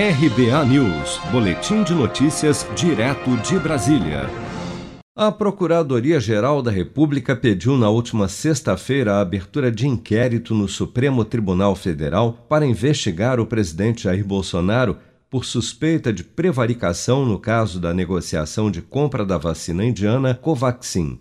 RBA News, Boletim de Notícias, direto de Brasília. A Procuradoria-Geral da República pediu na última sexta-feira a abertura de inquérito no Supremo Tribunal Federal para investigar o presidente Jair Bolsonaro por suspeita de prevaricação no caso da negociação de compra da vacina indiana Covaxin.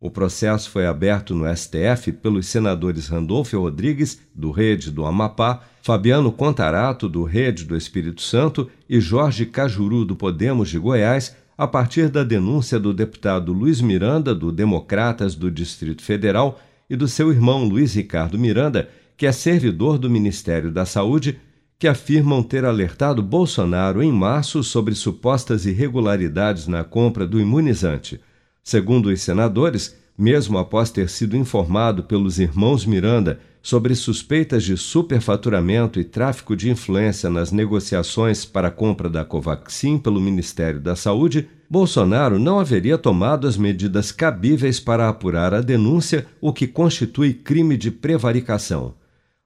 O processo foi aberto no STF pelos senadores Randolfo Rodrigues, do Rede do Amapá, Fabiano Contarato, do Rede do Espírito Santo e Jorge Cajuru, do Podemos de Goiás, a partir da denúncia do deputado Luiz Miranda, do Democratas do Distrito Federal, e do seu irmão Luiz Ricardo Miranda, que é servidor do Ministério da Saúde, que afirmam ter alertado Bolsonaro em março sobre supostas irregularidades na compra do imunizante. Segundo os senadores, mesmo após ter sido informado pelos irmãos Miranda sobre suspeitas de superfaturamento e tráfico de influência nas negociações para a compra da Covaxin pelo Ministério da Saúde, Bolsonaro não haveria tomado as medidas cabíveis para apurar a denúncia, o que constitui crime de prevaricação.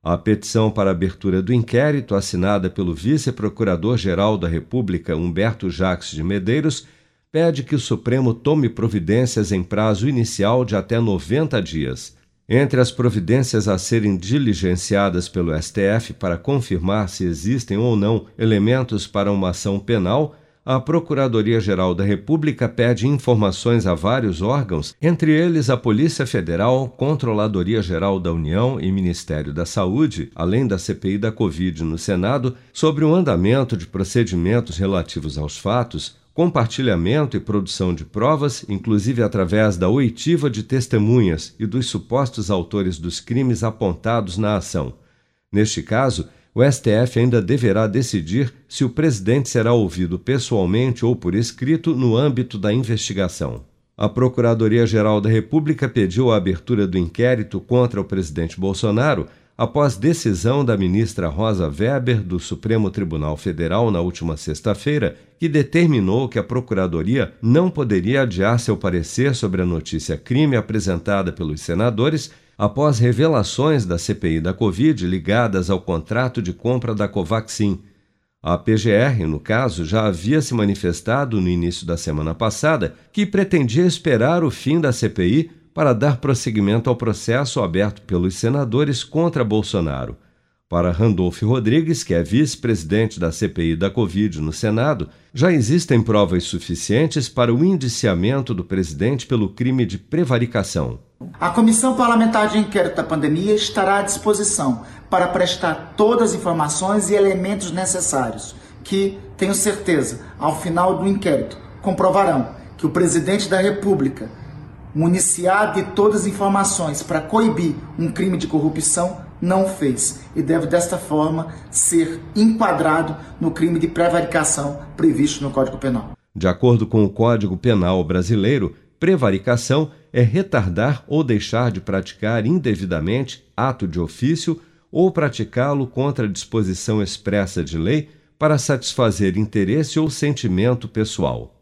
A petição para abertura do inquérito, assinada pelo vice-procurador-geral da República, Humberto Jacques de Medeiros, pede que o Supremo tome providências em prazo inicial de até 90 dias. Entre as providências a serem diligenciadas pelo STF para confirmar se existem ou não elementos para uma ação penal, a Procuradoria-Geral da República pede informações a vários órgãos, entre eles a Polícia Federal, Controladoria-Geral da União e Ministério da Saúde, além da CPI da Covid no Senado, sobre o andamento de procedimentos relativos aos fatos, compartilhamento e produção de provas, inclusive através da oitiva de testemunhas e dos supostos autores dos crimes apontados na ação. Neste caso, o STF ainda deverá decidir se o presidente será ouvido pessoalmente ou por escrito no âmbito da investigação. A Procuradoria-Geral da República pediu a abertura do inquérito contra o presidente Bolsonaro após decisão da ministra Rosa Weber do Supremo Tribunal Federal na última sexta-feira, que determinou que a Procuradoria não poderia adiar seu parecer sobre a notícia crime apresentada pelos senadores após revelações da CPI da Covid ligadas ao contrato de compra da Covaxin. A PGR, no caso, já havia se manifestado no início da semana passada que pretendia esperar o fim da CPI para dar prosseguimento ao processo aberto pelos senadores contra Bolsonaro. Para Randolph Rodrigues, que é vice-presidente da CPI da Covid no Senado, já existem provas suficientes para o indiciamento do presidente pelo crime de prevaricação. A Comissão Parlamentar de Inquérito da Pandemia estará à disposição para prestar todas as informações e elementos necessários que, tenho certeza, ao final do inquérito, comprovarão que o presidente da República municiado de todas as informações para coibir um crime de corrupção, não fez e deve desta forma ser enquadrado no crime de prevaricação previsto no Código Penal. De acordo com o Código Penal brasileiro, prevaricação é retardar ou deixar de praticar indevidamente ato de ofício ou praticá-lo contra a disposição expressa de lei para satisfazer interesse ou sentimento pessoal.